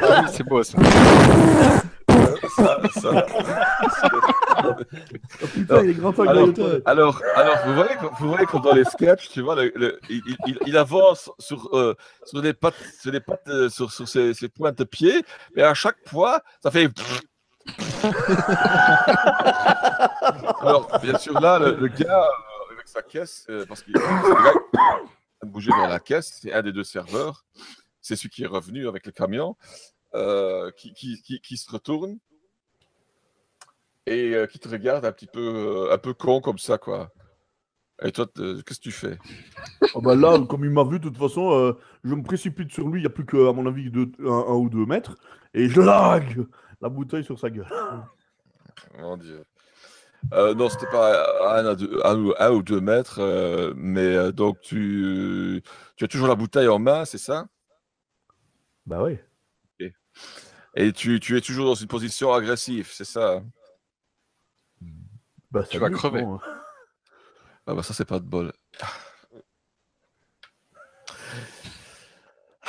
Ah oui, c'est beau ça. Ça- ça- Oh, putain, il est grand alors, alors, alors, vous voyez, vous voyez que dans les sketchs, tu vois, le- le- il, il- il avance sur, euh, sur les pattes, sur les pattes, euh, sur, sur ses, ses pointes de pied, mais à chaque fois, ça fait. alors, bien sûr, là, le, le gars euh, avec sa caisse, euh, parce qu'il bougé vers la caisse, c'est un des deux serveurs, c'est celui qui est revenu avec le camion, euh, qui, qui, qui, qui se retourne et euh, qui te regarde un petit peu, euh, un peu con comme ça, quoi. Et toi, qu'est-ce que tu fais? Oh bah là, comme il m'a vu, de toute façon, je me précipite sur lui, il n'y a plus qu'à mon avis deux- un, un ou deux mètres, et je largue la bouteille sur sa gueule. Mon Dieu. Euh, non, c'était pas un, ou- un ou deux mètres, euh, mais euh, donc tu, tu as toujours la bouteille en main, c'est ça? Bah oui. Et tu, tu es toujours dans une position agressive, c'est ça hein? Bah, Tu vas crever. bon, hein. Ah bah ça, c'est pas de bol.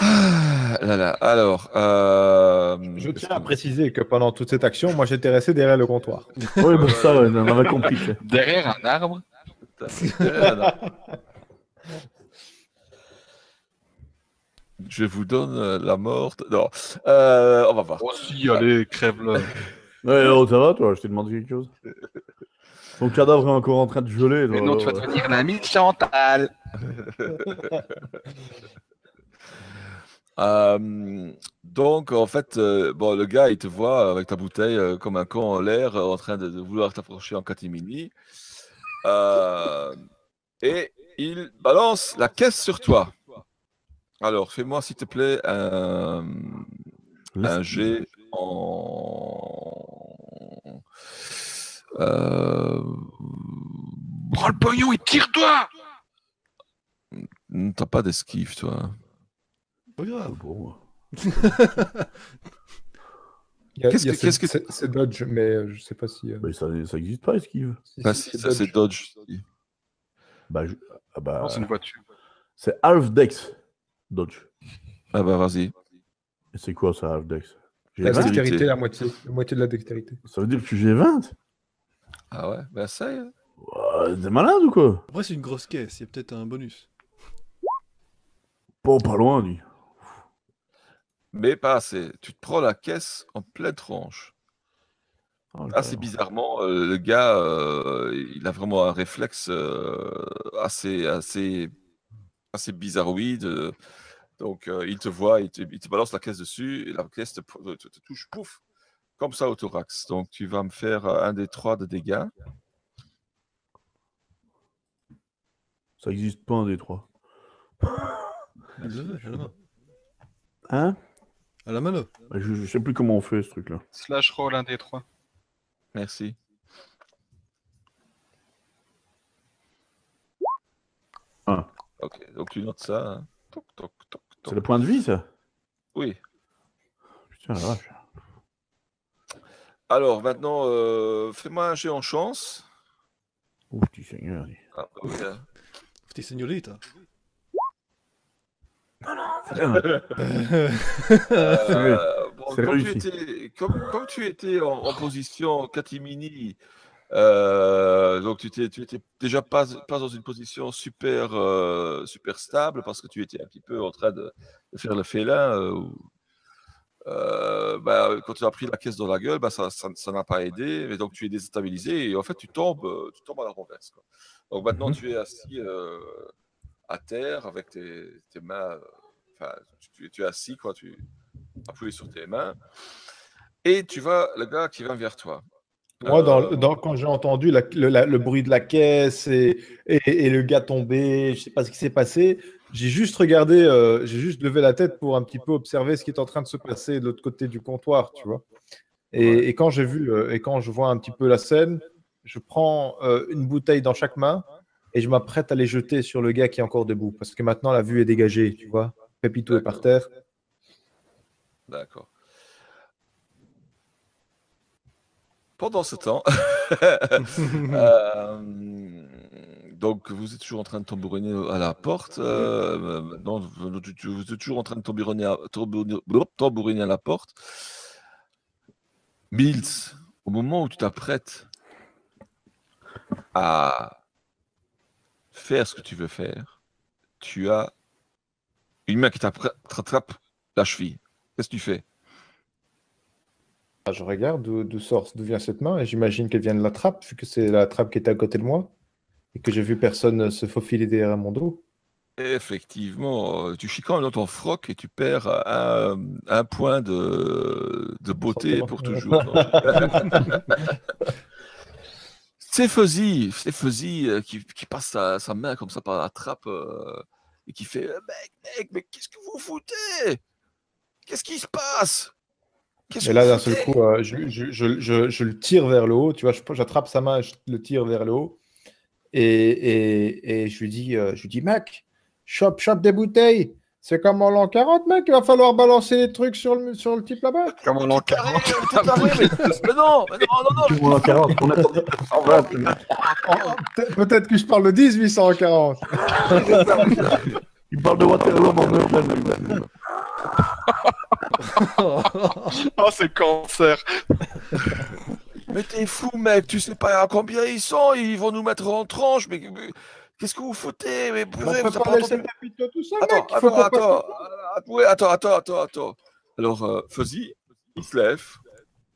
Ah, là, là. Alors, euh, Je tiens à préciser que pendant toute cette action, moi j'étais resté derrière le comptoir. Oui, bah ça, ouais, on avait compris. Derrière un arbre. Je vous donne euh, la mort. Non, Euh, on va voir. Oh si, allez, crève-le. Ouais, oh, ça va, toi Je t'ai demandé quelque chose Ton cadavre est encore en train de geler. Mais là, non, tu vas devenir l'ami de Chantal. Euh, donc, en fait, euh, bon, le gars, il te voit avec ta bouteille euh, comme un con en l'air, euh, en train de, de vouloir t'approcher en catimini. Euh, et il balance la caisse sur toi. Alors, fais-moi, s'il te plaît, un, un jet en. Euh, Prends le pognon et tire-toi T'as pas d'esquive, toi. Pas grave. Bon. Il y a- Qu'est-ce que- ce- qu'est-ce que- c'est- Dodge, mais je sais pas si. euh, Bah, ça, ça existe pas, esquive. si- Bah, si, si, ça, c'est Dodge. Dodge. Bah, je- ah bah, c'est une voiture. c'est half dex Dodge. Ah bah, vas-y. Et c'est quoi ça, half dex? La 20 Dextérité. la moitié, la moitié de la dextérité. Ça veut dire que j'ai 20 Ah ouais, bah ça y est. Ouais, T'es malade ou quoi? Après, c'est une grosse caisse, il y a peut-être un bonus. Pas, pas loin, lui. Mais pas assez. Tu te prends la caisse en pleine tronche. Oh, pauvre. bizarrement, euh, le gars, euh, il a vraiment un réflexe euh, assez, assez, assez bizarroïde. euh. Donc, euh, il te voit, il te, il te balance la caisse dessus, et la caisse te, te- te- te touche, pouf, comme ça au thorax. Donc, tu vas me faire un des trois de dégâts. Ça existe pas un des trois. Hein? À la main, là. Bah, je, je sais plus comment on fait ce truc-là. Slash roll un des trois. Merci. Ah. Ok, donc tu notes ça. hein. Toc, toc, toc, C'est le point de vie, ça? Oui. Putain, la vache. Alors, maintenant, euh, fais-moi un jet en chance. Oh, petit seigneur. Ah, oui, hein. T'es seigneurita. Euh, bon, comme, tu étais, comme, comme tu étais en, en position catimini, euh, donc tu étais, tu étais déjà pas, pas dans une position super, euh, super stable parce que tu étais un petit peu en train de, de faire le félin. euh, bah, quand tu as pris la caisse dans la gueule, bah, ça ça- ça n'a pas aidé, mais donc tu es déstabilisé et en fait tu tombes, tu tombes à la renverse. quoi. Donc maintenant Mhm. tu es assis à terre avec tes, tes mains, euh, enfin tu, tu es assis, quoi, tu appuyé sur tes mains et tu vois le gars qui vient vers toi. Moi, dans, Euh, dans- quand j'ai entendu la- le, la- le bruit de la caisse et, et, et le gars tombé, je sais pas ce qui s'est passé, j'ai juste regardé, euh, j'ai juste levé la tête pour un petit peu observer ce qui est en train de se passer de l'autre côté du comptoir, tu vois. Et, et quand j'ai vu euh, et quand je vois un petit peu la scène, je prends euh, une bouteille dans chaque main et je m'apprête à les jeter sur le gars qui est encore debout parce que maintenant la vue est dégagée, tu vois. Pépito est par terre. D'accord. Pendant ce temps, euh, donc, vous êtes toujours en train de tambouriner à la porte. euh, maintenant, vous êtes toujours en train de tambouriner à, tambouriner- tambouriner à la porte. Mills, au moment où tu t'apprêtes à faire ce que tu veux faire, tu as une main qui t'attrape la cheville. Qu'est-ce que tu fais? Ah, Je regarde d'où sort, d'où vient cette main et j'imagine qu'elle vient de la trappe, vu que c'est la trappe qui était à côté de moi et que j'ai vu personne se faufiler derrière mon dos. Effectivement, euh, tu chicanes dans ton froc et tu perds un, un point de, de beauté pour toujours. c'est Fuzzy, c'est Fuzzy euh, qui, qui passe sa, sa main comme ça par la trappe euh, et qui fait euh, Mec, mec, mais qu'est-ce que vous foutez? Qu'est-ce qui se passe? Et là, d'un seul coup, euh, je, je- je- je- je le tire vers le haut. Tu vois, j'attrape sa main, je le tire vers le haut. Et, et- et je lui dis, je lui dis, mec, chope, chope des bouteilles. C'est comme en l'an 40, mec. Il va falloir balancer les trucs sur le, sur le type là-bas. Comment l'an T'es taré, 40 t'es taré, mais, mais non, mais non, non, non, Tu vois, 40, on attendait 120. le mec. Pe- Peut-être que je parle de 1840. Il parle de Waterloo en Neuchâtel, lui. Oh, c'est cancer Mais t'es fou, mec, tu sais pas à combien ils sont, ils vont nous mettre en tranche, mais, mais qu'est-ce que vous foutez Mais On peut vous avez pas laisser Pépito tout seul, Attends, mec. Il faut attends, attends, passe- attends, ouais, attends, attends, attends, attends. Alors, euh, Fuzzy, il se lève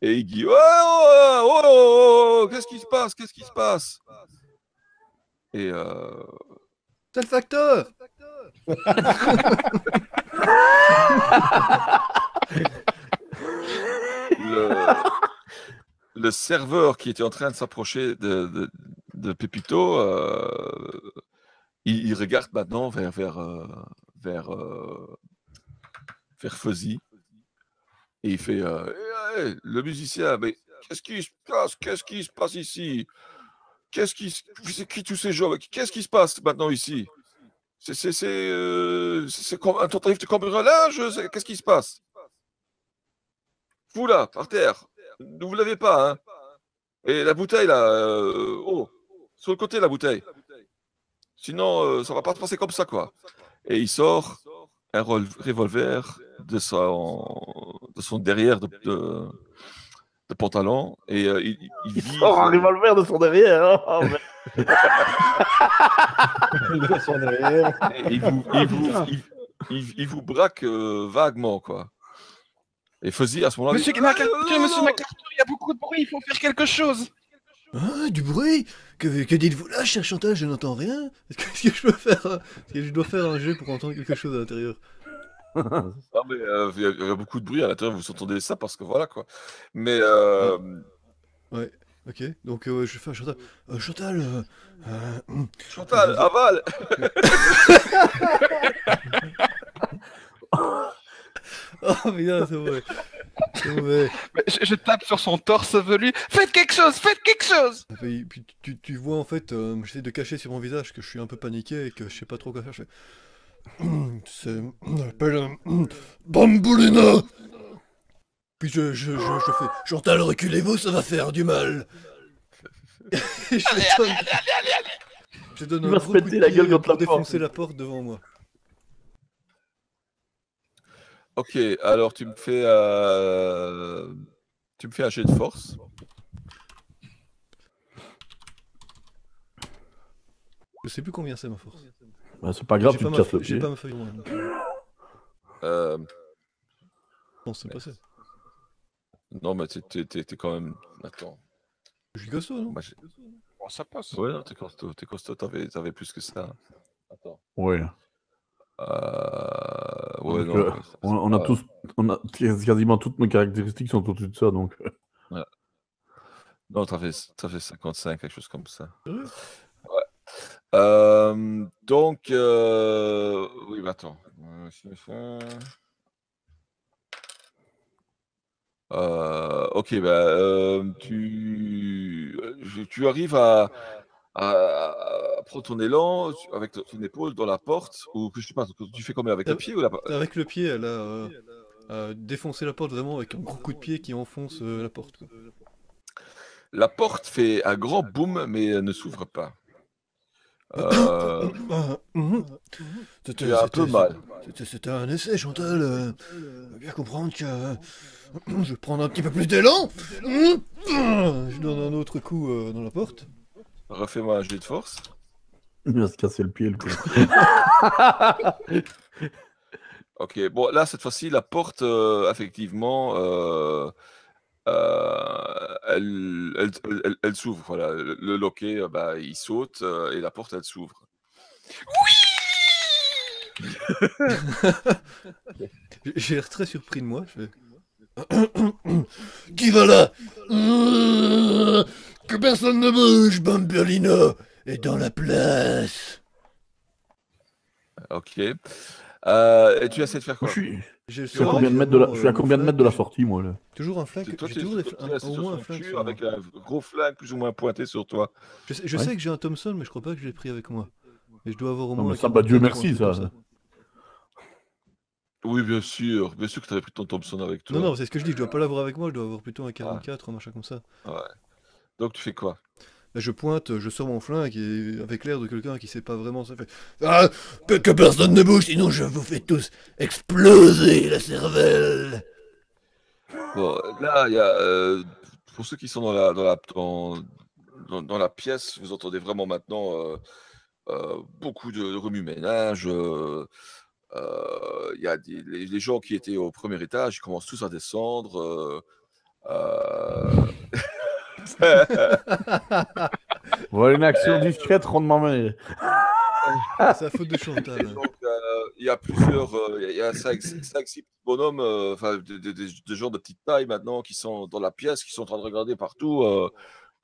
et il dit Oh, oh, oh, oh, oh, qu'est-ce qui se passe Qu'est-ce qui se passe? Et euh, C'est le facteur le, le serveur qui était en train de s'approcher de, de, Pépito, euh, il, regarde maintenant vers, vers, euh, vers, euh, vers Fuzzy. Et il fait Eh, eh, Le musicien, mais qu'est-ce qui se passe? Qu'est-ce qui se passe ici? Qu'est-ce qui, se- c'est qui tous Qu'est-ce qui se passe maintenant ici? C'est un tentative de cambriolage? Qu'est-ce qui se passe? Vous là, par terre, ne vous l'avez pas, hein. Et la bouteille là, oh, sur le côté la bouteille. Sinon, euh, ça va pas se passer comme ça, quoi. Et il sort un revolver de son, de son derrière de, de- de pantalon et euh, il, il Il vise- sort un revolver de son derrière. hein. Merde. de son derrière. et il vous, il vous, il- braque euh, vaguement, quoi. Et Fuzzy, à ce moment-là, Monsieur dit, Ah, non, monsieur non, MacArthur, il y a beaucoup de bruit, il faut faire quelque chose Ah, du bruit Que, que dites-vous là, cher Chantal? Je n'entends rien. Est-ce que je peux faire euh, Est-ce que je dois faire un jet pour entendre quelque chose à l'intérieur? Non, mais euh, il y, a- il y a beaucoup de bruit à l'intérieur, vous entendez ça parce que voilà quoi. Mais euh, Ok, donc euh, je vais faire Chantal. Euh, Chantal, euh, Chantal, aval Oh putain, c'est vrai. Mais je, je tape sur son torse velu. Faites quelque chose, faites quelque chose Et puis, tu, tu vois en fait, euh, j'essaie de cacher sur mon visage que je suis un peu paniqué et que je sais pas trop quoi faire. Je fais. C'est. On appelle un. Bamboulina Puis je, je, je, je fais. Chantal, reculez-vous, ça va faire du mal Et je donne, je donne Il un va se gros coup de la gueule contre pour la porte. défoncer la porte devant moi. Ok, alors tu me fais euh, tu me fais un jet de force. Je sais plus combien c'est ma force. Bah, c'est pas grave, tu pas, te ma casses le j'ai pas ma feuille donc, euh, Non, c'est pas ça. non, mais t'es- t'es t'es- t'es quand même. Attends. Je suis costaud, non? Bon, ça passe. ouais, non, t'es costaud, t'es costaud, t'avais plus que ça. Attends. Ouais. Euh, ouais, Donc, non. euh, ouais, ça- On, a pas- tous, on a quasiment toutes nos caractéristiques sont au-dessus de ça, donc. euh, Non, t'avais t'avais 55, quelque chose comme ça. Ouais. Euh, donc, euh, oui, bah attends. Ça. Ok, bah, euh, tu, tu arrives à, à- à prendre ton élan avec ton épaule dans la porte, ou que je sais pas, tu fais comment avec le Euh, pied ou la Avec le pied, elle a euh, euh, défoncé la porte vraiment avec un gros coup de pied qui enfonce euh, la porte. quoi. La porte fait un grand boom, mais euh, ne s'ouvre pas. Euh. C'était- tu as un peu mal. c'était- un essai, Chantal. euh, faut bien comprendre que euh, je vais prendre un petit peu plus d'élan. Je donne un autre coup euh, dans la porte. Refais-moi un jet de force. Il va se casser le pied, le coup. Ok, bon, là, cette fois-ci, la porte, euh, effectivement, euh, euh, elle, elle, elle- elle s'ouvre. Voilà, le, le loquet, euh, bah, il saute euh, et la porte, elle s'ouvre. J'ai l'air très surpris de moi. Je. Qui va là? Que personne ne bouge, Bambolino est dans la place. Ok. Euh, et tu essaies de faire quoi Je suis, je à combien de mètres de la, évidemment, je suis à combien de mon mètres de la flingue. sortie, moi, là Toujours un flingue. Toi, toujours des un- au moins un flingue. sur avec un gros flingue plus ou moins pointé sur toi. Je, sais, je Ouais. sais que j'ai un Thompson, mais je crois pas que je l'ai pris avec moi. Mais je dois avoir au Non, moins. mais un ça, bah, Dieu 44 ou un merci, ça. Oui, bien sûr. Bien sûr que tu avais pris ton Thompson avec toi. Non, non, c'est ce que je dis. Je dois pas l'avoir avec moi. Je dois avoir plutôt un 44, un machin comme ça. Donc, tu fais quoi? Là, je pointe, je sors mon flingue et avec l'air de quelqu'un qui sait pas vraiment ça fait. Ah, que, que personne ne bouge, sinon je vous fais tous exploser la cervelle. Bon, là, il y a, euh, pour ceux qui sont dans la, dans la, dans, dans- dans la pièce, vous entendez vraiment maintenant euh, euh, beaucoup de, de remue-ménage. euh, euh, Il y a des, les, les gens qui étaient au premier étage, ils commencent tous à descendre. euh, euh, Voilà une action discrète, rondement menée. C'est la faute de Chantal. Euh, il y a plusieurs, euh, il y a 5, 6 petits bonhommes, euh, enfin, des, gens de petite taille maintenant qui sont dans la pièce, qui sont en train de regarder partout. euh,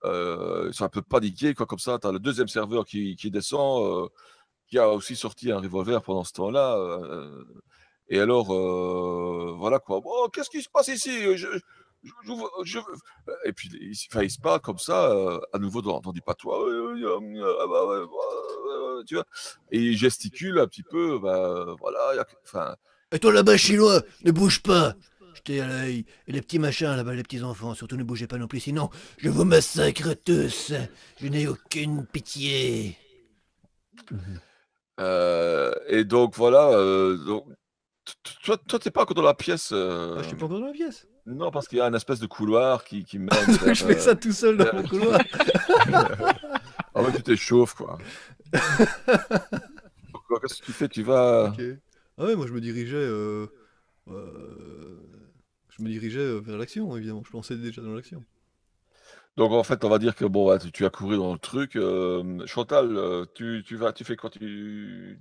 euh, ils sont un peu paniqués, quoi, comme ça. Tu as le deuxième serveur qui, qui descend, euh, qui a aussi sorti un revolver pendant ce temps-là. euh, et alors, euh, voilà quoi. Qu'est-ce qui se passe ici? Je- je- je- je- Et puis, il, s- enfin, il se parle comme ça, euh, à nouveau dans, dans du patois. Euh, euh, tu vois et il gesticule un petit peu, bah voilà, il y a- enfin, Et toi là-bas, chinois, ne bouge pas. Jetez à l'œil. Et les petits machins là-bas, les petits enfants, surtout ne bougez pas non plus, sinon je vous massacre tous. Je n'ai aucune pitié. euh, et donc voilà, euh, donc, toi, toi, t'es pas encore dans la pièce, euh, Ah, je suis pas encore dans la pièce. Non, parce qu'il y a un espèce de couloir qui, qui mène. vers, je fais euh, ça tout seul dans mon couloir. Ah ouais, tu t'échauffes quoi. Qu'est-ce que tu fais Tu vas. Ok. Ah ouais, moi je me dirigeais. euh, euh, je me dirigeais euh, vers l'action, évidemment. Je pensais déjà dans l'action. Donc en fait, on va dire que bon, tu, tu as couru dans le truc. euh, Chantal, euh, tu, tu vas, tu fais quoi Tu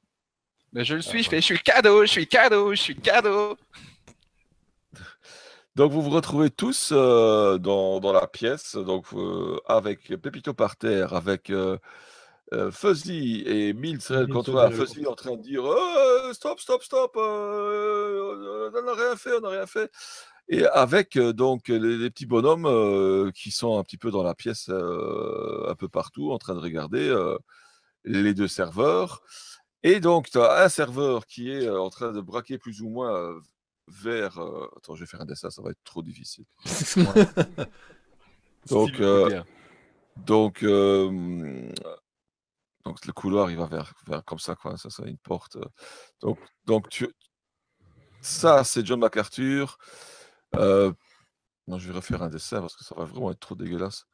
Mais je le suis, je fais, je suis cadeau, je suis cadeau, je suis cadeau. Donc vous vous retrouvez tous euh, dans, dans la pièce, donc euh, avec Pépito par terre, avec euh, euh, Fuzzy et Mills derrière le Fuzzy en train de dire Euh, stop, stop, stop, on n'a rien fait, on n'a rien fait. Et avec donc les, les petits bonhommes qui sont un petit peu dans la pièce un peu partout en train de regarder les deux serveurs. Et donc tu as un serveur qui est en train de braquer plus ou moins vers. euh, Attends, je vais faire un dessin, ça va être trop difficile. Donc, euh, donc, euh, donc le couloir, il va vers, vers comme ça, quoi. Ça, c'est une porte. Donc, donc tu, ça, c'est John MacArthur. Non, je vais refaire un dessin parce que ça va vraiment être trop dégueulasse.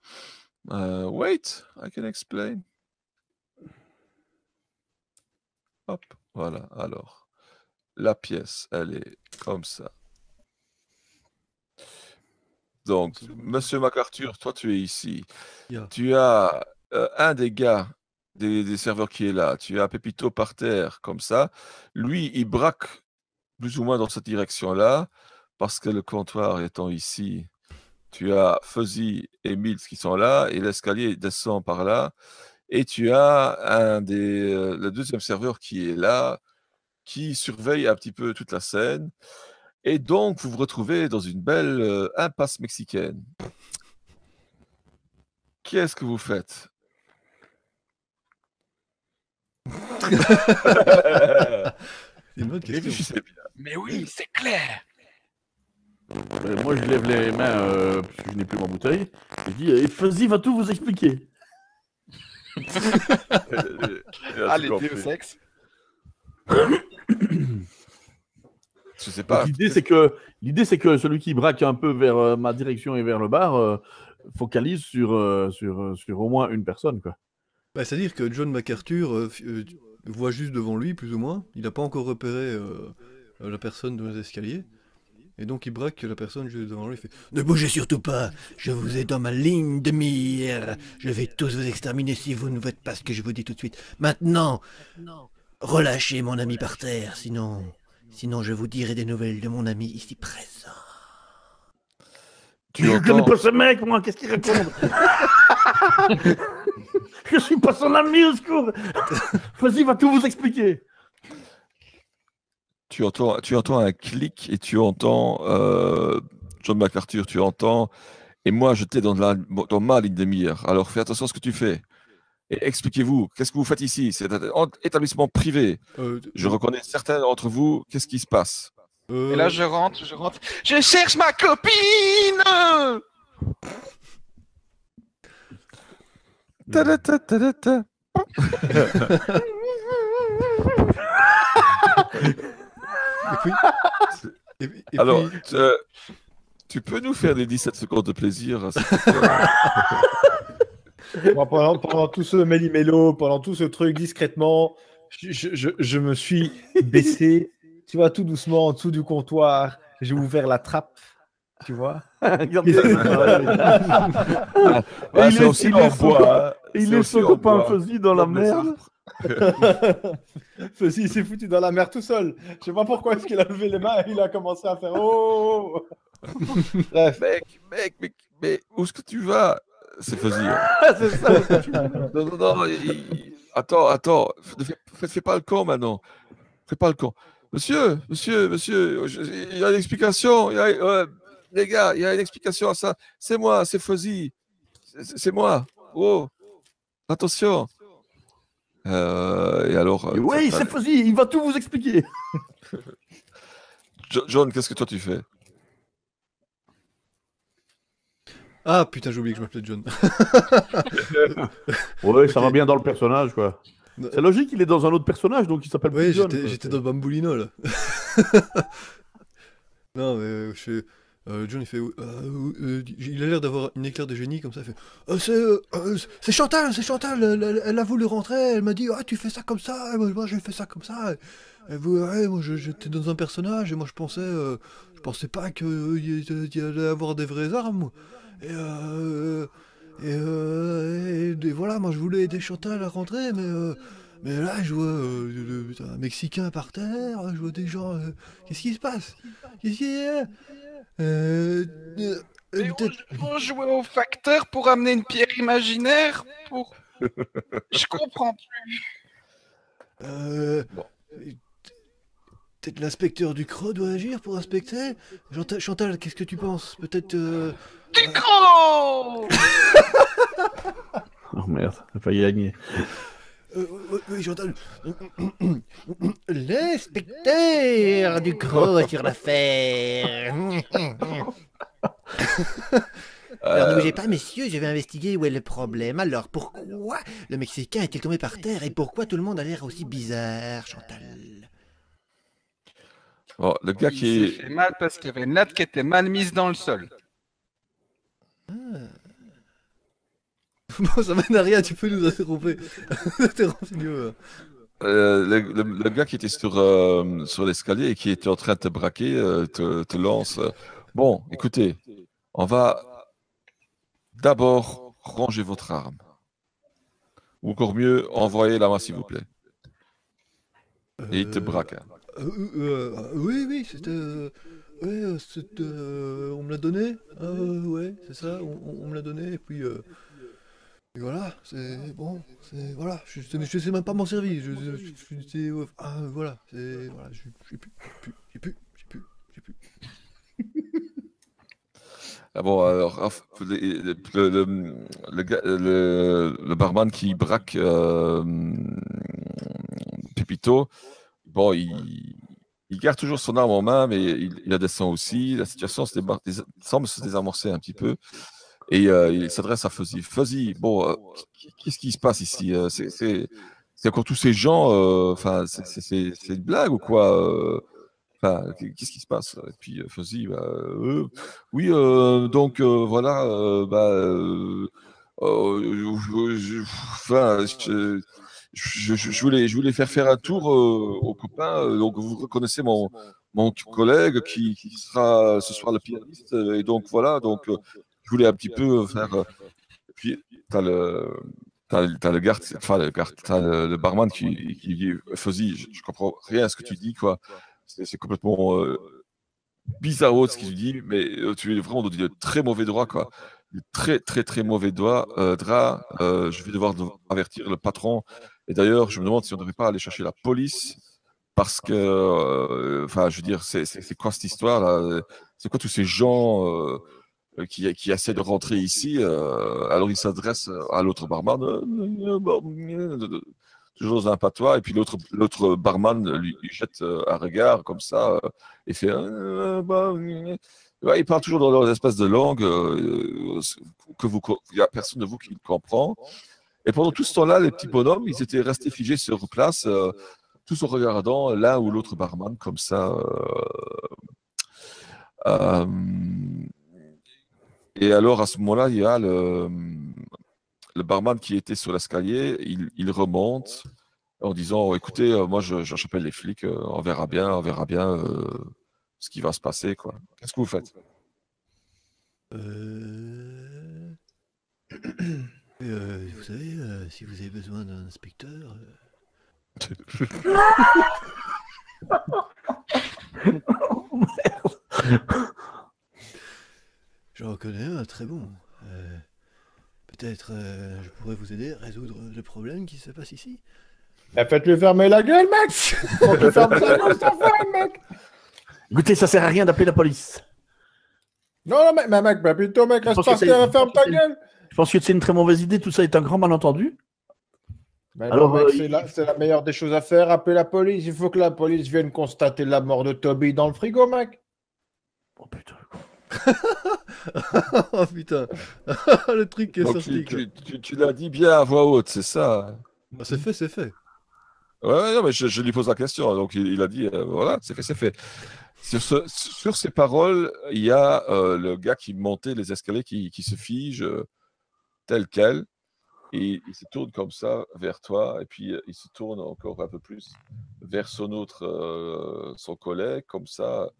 Wait, I can explain. Hop, voilà. Alors, la pièce, elle est comme ça. Donc, Monsieur MacArthur, toi, tu es ici. Yeah. Tu as euh, un des gars des, des serveurs qui est là. Tu as Pepito par terre, comme ça. Lui, il braque plus ou moins dans cette direction-là, parce que le comptoir étant ici, tu as Fuzzy et Mills qui sont là, et l'escalier descend par là. Et tu as un des, euh, le deuxième serveur qui est là, qui surveille un petit peu toute la scène. Et donc, vous vous retrouvez dans une belle euh, impasse mexicaine. Qu'est-ce que vous faites? C'est une bonne question. Réfléchissez bien. Mais oui, c'est clair. Euh, moi, je lève les mains euh, parce que je n'ai plus ma bouteille. Je dis, eh, Fuzzy va tout vous expliquer. Et Allez, compris. sexe. Je sais pas. Donc, L'idée, c'est que l'idée, c'est que celui qui braque un peu vers euh, ma direction et vers le bar euh, focalise sur, euh, sur, sur au moins une personne, quoi. Bah, C'est-à-dire que John MacArthur voit juste devant lui, plus ou moins. Il n'a pas encore repéré la personne dans les escaliers. Et donc il braque la personne juste devant lui. Il fait Ne bougez surtout pas, je vous ai dans ma ligne de mire. Je vais tous vous exterminer si vous ne faites pas ce que je vous dis tout de suite. Maintenant, relâchez mon ami par terre, sinon... Sinon je vous dirai des nouvelles de mon ami ici présent. Tu je connais entends, pas ce mec, moi, qu'est-ce qu'il raconte Je suis pas son ami, au secours Vas-y, va tout vous expliquer. tu entends, tu entends un clic et tu entends euh, John MacArthur, tu entends. Et moi, j'étais dans, la- dans ma ligne de mire. Alors fais attention à ce que tu fais. Et expliquez-vous, qu'est-ce que vous faites ici? C'est un en- établissement privé. Euh, Je reconnais certains d'entre vous. Qu'est-ce qui se passe? Euh, Et là, je rentre, je rentre. Je cherche ma copine Ta-da-ta-ta-da-ta. Et puis. et puis- et Alors, puis- tu, euh, tu peux nous faire des 17 secondes de plaisir Moi, pendant, pendant tout ce méli-mélo, pendant tout ce truc discrètement, je, je- je- je me suis baissé, tu vois, tout doucement en dessous du comptoir. J'ai ouvert la trappe, tu vois. Il c'est est- aussi en bois, hein. Il est aussi son en copain. Fuzzy dans la merde. Fuzzy, il s'est foutu dans la mer tout seul. Je sais pas pourquoi est-ce qu'il a levé les mains et il a commencé à faire oh. Bref. Mec, mec, mec, mais où est-ce que tu vas? C'est Fuzzy. hein. c'est ça. Non, non, non. Attends, attends. Ne fais, fais- pas le camp maintenant. Fais pas le camp. Monsieur, monsieur, monsieur, il y a une explication. il y a- euh, les gars, il y a une explication à ça. C'est moi, c'est Fuzzy. C'est moi. Oh, attention. Euh, et alors. euh, Oui, c'est Fuzzy, il va tout vous expliquer. Jo- John, qu'est-ce que toi tu fais? Ah putain, j'ai oublié que je m'appelais John. Ouais, ça va bien dans le personnage, quoi. C'est logique, il est dans un autre personnage, donc il s'appelle Oui, plus John, j'étais dans Bamboulino là. non, mais euh, je fais. euh, John il fait. euh, euh, il a l'air d'avoir une éclair de génie comme ça. Il fait. C'est c'est Chantal, c'est Chantal. Elle, elle- elle a voulu rentrer. Elle m'a dit Ah, tu fais ça comme ça. Et moi, moi, j'ai fait ça comme ça. Et vous, ouais, moi j'étais dans un personnage et moi je pensais. euh, je pensais pas qu'il y, y allait avoir des vraies armes. moi. Et euh, et, euh, et- et voilà, moi je voulais aider Chantal à rentrer, mais, euh, mais là je vois euh, le- putain, un Mexicain par terre, je vois des gens. euh, Qu'est-ce qui se passe? Qu'est-ce qui est? Euh, euh, Mais peut-être- on, on jouait au facteur pour amener une pierre imaginaire pour... Je comprends plus. euh, Peut-être l'inspecteur du CRO doit agir pour inspecter Chantal, Chantal, qu'est-ce que tu penses? Peut-être. euh, Du gros Oh merde, a failli gagner. euh, oui, Chantal. L'inspecteur du gros sur l'affaire. Alors ne bougez pas, messieurs, je vais investiguer où est le problème. Alors pourquoi le Mexicain est-il tombé par terre et pourquoi tout le monde a l'air aussi bizarre, Chantal? Bon, Le gars Il qui s'est est. fait mal parce qu'il y avait une natte qui était mal mise dans le sol. Bon, ça mène à rien, tu peux nous interrompre. Euh, le, le- le gars qui était sur, euh, sur l'escalier et qui était en train de te braquer euh, te, te lance. Bon, écoutez, on va d'abord ranger votre arme. Ou encore mieux, envoyez la main, s'il vous plaît. Et il te braque. hein. Euh, euh, euh, oui, oui, c'était. ouais, c'était, on me l'a donné. Euh, ouais, c'est ça, on, me l'a donné. Et puis. et voilà, c'est bon, c'est. Voilà, je, sais- je sais même pas m'en servir. Je, je, je- je- ah, voilà, c'est. Voilà, je- j'ai plus, j'ai plus, j'ai plus, j'ai plus. Ah bon, alors, le, le- le barman qui braque euh, Pépito, bon, il, il garde toujours son arme en main, mais il, il la descend aussi. La situation se débar- dés- semble se désamorcer un petit peu. Et euh, il s'adresse à Fuzzy. Fuzzy, bon, euh, qu'est-ce qui se passe ici Euh, C'est encore tous ces gens, enfin, c'est- une blague ou quoi Enfin, qu'est-ce qui se passe Et puis Fuzzy, bah, oui, donc voilà, bah, euh, je, je, je, voulais, je voulais faire faire un tour euh, aux copains. euh, Donc vous reconnaissez mon, mon collègue qui, sera ce soir le pianiste. euh, Et donc voilà, donc je voulais un petit peu faire. puis le T'as, le- t'as le garde, enfin le garde, t'as le, barman qui, qui Fuzzy, je, je comprends rien à ce que tu dis, quoi. C'est, complètement euh, bizarre ce qu'il dit, mais tu es vraiment dans de très mauvais droit, quoi. De Très, très, très mauvais doigt, drap. je vais devoir de- avertir le patron. Et d'ailleurs, je me demande si on ne devrait pas aller chercher la police, parce que, euh, enfin, je veux dire, c'est, quoi cette histoire là C'est quoi tous ces gens euh, qui, essaient de rentrer ici euh, Alors, il s'adresse à l'autre barman, toujours dans un patois, et puis l'autre, barman lui, jette un regard comme ça, et fait. bah, Ouais, il parle toujours dans leur espèce de langue que il n'y a personne de vous qui le comprend. Et pendant tout ce temps-là, les petits bonhommes, ils étaient restés figés sur place, euh, tous en regardant l'un ou l'autre barman comme ça. euh, euh, et alors, à ce moment-là, il y a le, barman qui était sur l'escalier, il, remonte en disant, écoutez, euh, moi, j'appelle les flics, on verra bien, on verra bien ce qui va se passer. Qu'est-ce que vous faites? Euh... vous savez, euh, si vous avez besoin d'un inspecteur... euh, J'en reconnais un très bon. Euh, Peut-être euh, je pourrais vous aider à résoudre le problème qui se passe ici. Eh, Faites-lui fermer la gueule, ta gueule, ça fait, mec Écoutez, ça sert à rien d'appeler la police. Non, non, mec, mais mec, bah, plutôt, mec, reste par terre et ferme ta gueule Je pense que c'est une très mauvaise idée. Tout ça est un grand malentendu. Alors, non, mec, euh, c'est il- la, c'est la meilleure des choses à faire, appeler la police. Il faut que la police vienne constater la mort de Toby dans le frigo, mec. Oh putain. oh putain, le truc qui est Donc, sorti. tu, quoi. tu- tu- tu l'as dit bien à voix haute, c'est ça Ah, c'est fait, c'est fait. Ouais, ouais, non, mais je, je lui pose la question. Donc, il, il a dit, euh, voilà, c'est fait, c'est fait. Sur, ce- sur ces paroles, il y a euh, le gars qui montait les escaliers qui, qui se fige euh, tel quel. Et il se tourne comme ça vers toi. Et puis, euh, il se tourne encore un peu plus vers son autre, euh, son collègue, comme ça.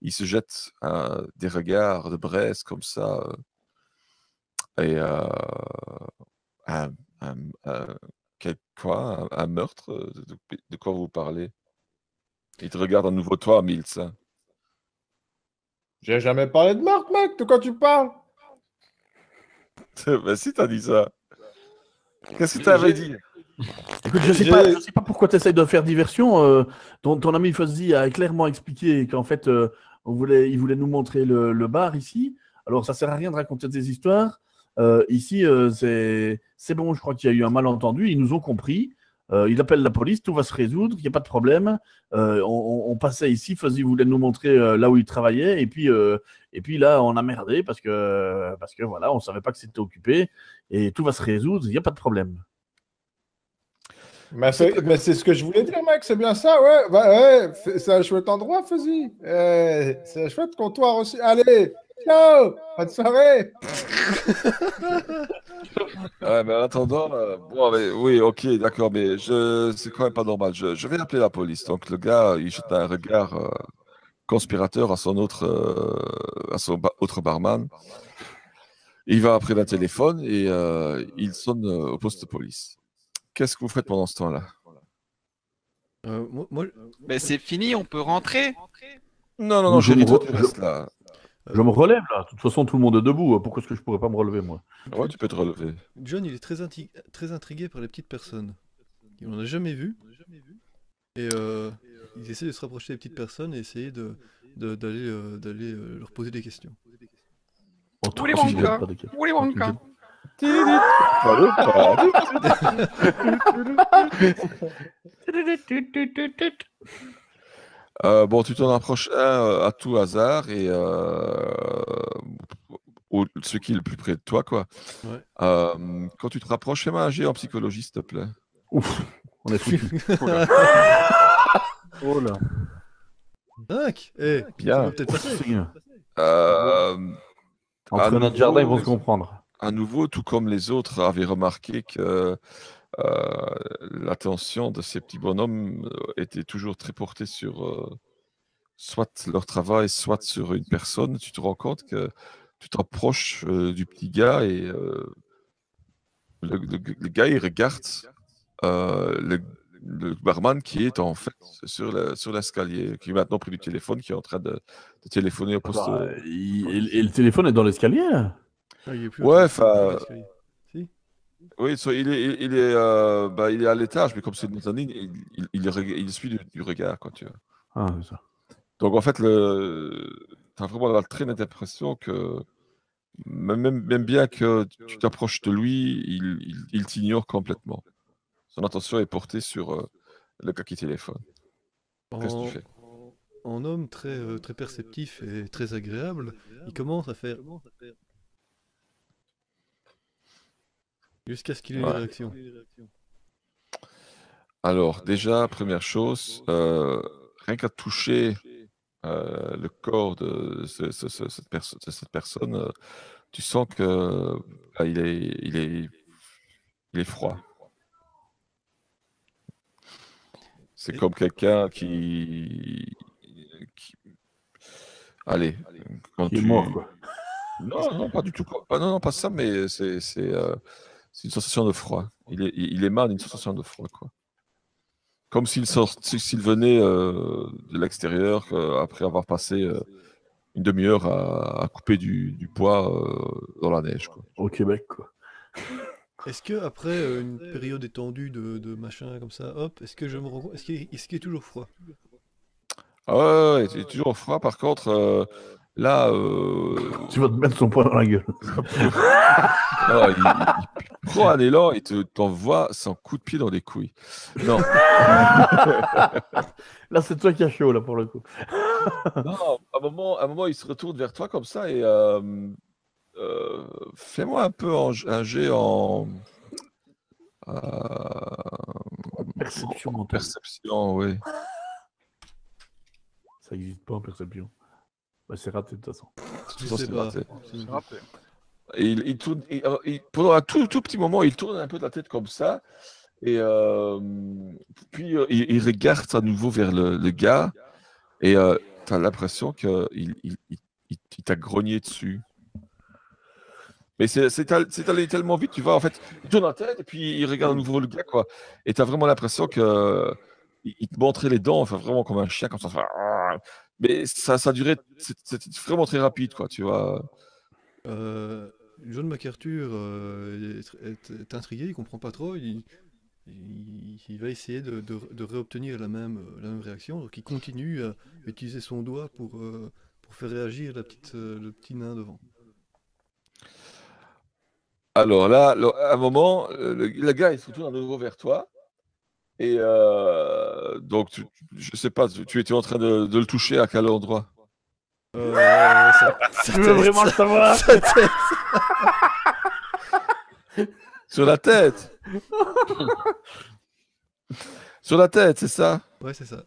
Il se jette euh, des regards de braise, comme ça. euh, et un, quel- quoi un, meurtre de quoi vous parlez? Il te regarde à nouveau, toi, Mills. hein. J'ai jamais parlé de meurtre, mec. De quoi tu parles? ben si, t'as dit ça. Qu'est-ce que t'avais dit Écoute, je sais J'ai- pas, je sais pas pourquoi tu essaies de faire diversion. euh, ton, ton ami Fuzzy a clairement expliqué qu'en fait, euh, on voulait, il voulait nous montrer le, le bar ici. Alors, ça sert à rien de raconter des histoires. Euh, ici, euh, c'est c'est bon, je crois qu'il y a eu un malentendu. Ils nous ont compris. Euh, il appelle la police, tout va se résoudre, il n'y a pas de problème. Euh, on, passait ici, Fuzzy voulait nous montrer euh, là où il travaillait, et puis, et puis là, on a merdé parce que, parce que voilà, on savait pas que c'était occupé, et tout va se résoudre, il n'y a pas de problème. Mais c'est ce que je voulais dire, mec. C'est bien ça, ouais. Ouais. C'est un chouette endroit, Fuzzy. Eh, c'est un chouette comptoir aussi. Allez, ciao Bonne soirée Ouais, mais en attendant, euh, bon, mais, oui, ok, d'accord, mais je, c'est quand même pas normal. Je, je vais appeler la police. Donc, le gars, il jette un regard euh, conspirateur à son autre, euh, à son ba- autre barman. Il va après d'un téléphone et euh, il sonne euh, au poste de police. Qu'est-ce que vous faites pendant ce temps-là? Euh, moi, moi, Mais c'est fini, on peut rentrer. Non, non, non, je Jenny, me toi, re- tu je- restes là. Je me relève là. De toute façon, tout le monde est debout. Pourquoi est-ce que je pourrais pas me relever moi? Ouais, tu peux te relever. John, il est très, inti- très intrigué par les petites personnes. Il en a jamais vu. Et euh, il essaie de se rapprocher des petites personnes et essayer de de- d'aller euh, d'aller euh, leur poser des questions. Oh, Willy toi, tu Wonka. Willy Wonka. Euh, bon, tu t'en approches un euh, à tout hasard et euh, au- ce qui est le plus près de toi, quoi. Ouais. Euh, quand tu te rapproches, fais-moi un jet en psychologie, s'il te plaît. Ouf, on est foutu. oh là. 5 Eh, Bien. ça va peut-être passer. Euh, Entre notre nouveau, jardin, ils vont se comprendre. à nouveau, tout comme les autres avaient remarqué que euh, l'attention de ces petits bonhommes euh, était toujours très portée sur euh, soit leur travail, soit sur une personne, tu te rends compte que tu t'approches euh, du petit gars et euh, le, le- le gars, il regarde euh, le, le barman qui est en fait sur la- sur l'escalier, qui est maintenant pris du téléphone, qui est en train de, de téléphoner au poste. Bah, il- et, et le téléphone est dans l'escalier. là. Ah, il est plus Ouais, enfin, Oui, so- il, est, il, il est, euh, bah, il est à l'étage, mais comme c'est une mezzanine, il, il, il, reg- il suit du, du regard, quoi, tu vois. Ah, c'est ça. Donc, en fait, le... tu as vraiment la très nette impression que, même, bien que tu t'approches de lui, il, il, il t'ignore complètement. Son attention est portée sur euh, le gars qui téléphone. Qu'est-ce que en, tu fais? en homme très, euh, très perceptif et très agréable, il commence à faire. Jusqu'à ce qu'il ait une Ouais. réaction. Alors, déjà, première chose, euh, rien qu'à toucher euh, le corps de, ce- ce- ce- cette, perso- de cette personne, euh, tu sens que ah, il, est, il, est, il est froid. C'est comme quelqu'un qui, qui- Allez, quand Il est tu- mort, quoi. Non, non, pas du tout. Ah, non, non, pas ça, mais c'est c'est, une sensation de froid. Il, est, il émane une sensation de froid, quoi. Comme s'il venait euh, de l'extérieur euh, après avoir passé euh, une demi-heure à, à couper du, du poids euh, dans la neige, quoi. Au Québec, quoi. Est-ce que après euh, une période étendue de, de machin comme ça, hop, est-ce que je me rends compte, est-ce qu'il est, est toujours froid? Ah ouais, ouais, il est toujours froid. Par contre, euh, là, euh, Tu vas te mettre son poing dans la gueule. ah, il, prend un élan et te- t'envoie son coup de pied dans les couilles. Non. Là, c'est toi qui as chaud, là, pour le coup. Non, à un moment, à un moment, il se retourne vers toi comme ça et euh, euh, fais-moi un peu en- un jet en euh, Perception mentale. perception, oui. Ça n'existe pas en perception. Bah, c'est raté, de toute façon. Je sais c'est pas. raté. Il, il tourne, il- euh, il- pendant un tout, tout petit moment, il tourne un peu la tête comme ça. Et euh, puis euh, il, il regarde à nouveau vers le, le gars. Et tu as l'impression qu'il il, t'a grogné dessus. Mais c'est c'est all- c'est allé tellement vite, tu vois. En fait, il tourne la tête et puis il regarde à nouveau le gars, quoi. Et tu as vraiment l'impression que il te montrait les dents, enfin, vraiment comme un chien, comme ça. Mais ça, ça durait, c'était vraiment très rapide, quoi, tu vois. Euh, John MacArthur euh, est, est- est intrigué, il comprend pas trop, il, il- il va essayer de, de- de réobtenir la même, la même réaction, donc il continue à utiliser son doigt pour, euh, pour faire réagir la petite, le petit nain devant. Alors là, à un moment, le, le gars, il se retourne à nouveau vers toi. Et euh, donc, tu- je sais pas, tu, tu étais en train de, de le toucher à quel endroit? Euh, sa Tu veux vraiment le savoir? Sa tête. Sur la tête Sur la tête, c'est ça? Ouais, c'est ça.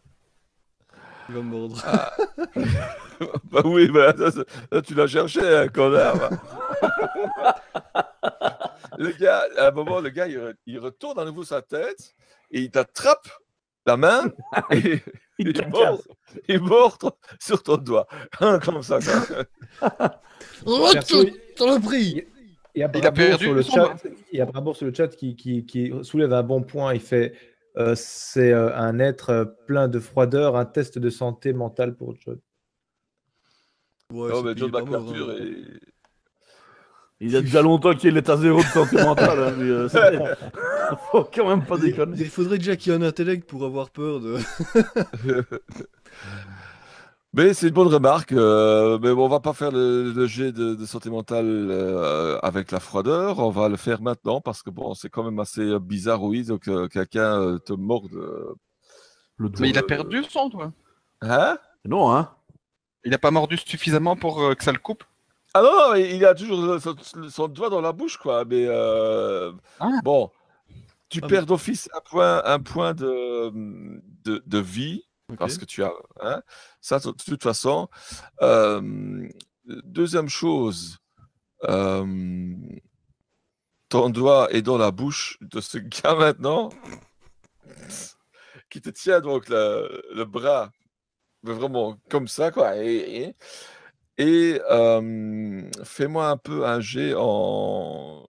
Il va me mordre. Bah oui, bah, ça, ça- ça, tu l'as cherché, hein, connard. va. le gars, à un moment, le gars, il, re- il retourne à nouveau sa tête et il t'attrape la main et Il il, te mord, il mord ton- sur ton doigt. Hein, comme ça. Oh, t'en as pris Il y a Il a Brabo perdu sur le chat. Il y a sur le chat qui, qui, qui soulève un bon point. Il fait euh, c'est euh, un être euh, plein de froideur, un test de santé mentale pour John. Ouais, Non, mais John est mort, MacArthur hein. est- Il y a déjà longtemps qu'il est à zéro de santé mentale. hein, mais, euh, Faut quand même pas déconner. Il faudrait déjà qu'il y ait un intellect pour avoir peur de. Mais c'est une bonne remarque. euh, mais bon, on va pas faire le, le jet de, de santé mentale euh, avec la froideur. On va le faire maintenant parce que bon, c'est quand même assez bizarre, oui. Donc euh, quelqu'un euh, te morde. Le doigt. Mais il a perdu son doigt. Hein? Non, hein Il a pas mordu suffisamment pour euh, que ça le coupe? Ah non, non, il a toujours son, son doigt dans la bouche, quoi. Mais euh, Ah. bon, tu Ah, perds d'office un point, un point de, de, de vie parce que tu as. hein, ça, de toute façon. Euh, deuxième chose, euh, ton doigt est dans la bouche de ce gars maintenant qui te tient donc le, le bras mais vraiment comme ça, quoi. Et, et, et, euh, fais-moi un peu un jet en,